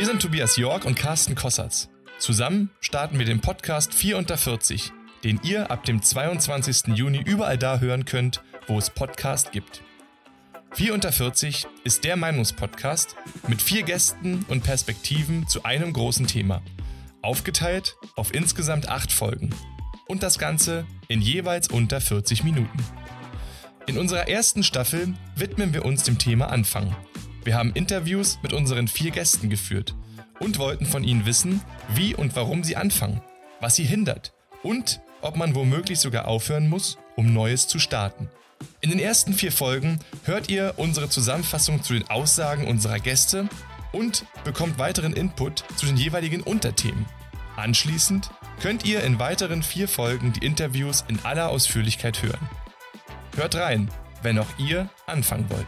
Wir sind Tobias York und Carsten Kossatz. Zusammen starten wir den Podcast 4 unter 40, den ihr ab dem 22. Juni überall da hören könnt, wo es Podcast gibt. 4 unter 40 ist der Meinungspodcast mit vier Gästen und Perspektiven zu einem großen Thema. Aufgeteilt auf insgesamt acht Folgen. Und das Ganze in jeweils unter 40 Minuten. In unserer ersten Staffel widmen wir uns dem Thema Anfang. Wir haben Interviews mit unseren vier Gästen geführt und wollten von ihnen wissen, wie und warum sie anfangen, was sie hindert und ob man womöglich sogar aufhören muss, um Neues zu starten. In den ersten vier Folgen hört ihr unsere Zusammenfassung zu den Aussagen unserer Gäste und bekommt weiteren Input zu den jeweiligen Unterthemen. Anschließend könnt ihr in weiteren vier Folgen die Interviews in aller Ausführlichkeit hören. Hört rein, wenn auch ihr anfangen wollt.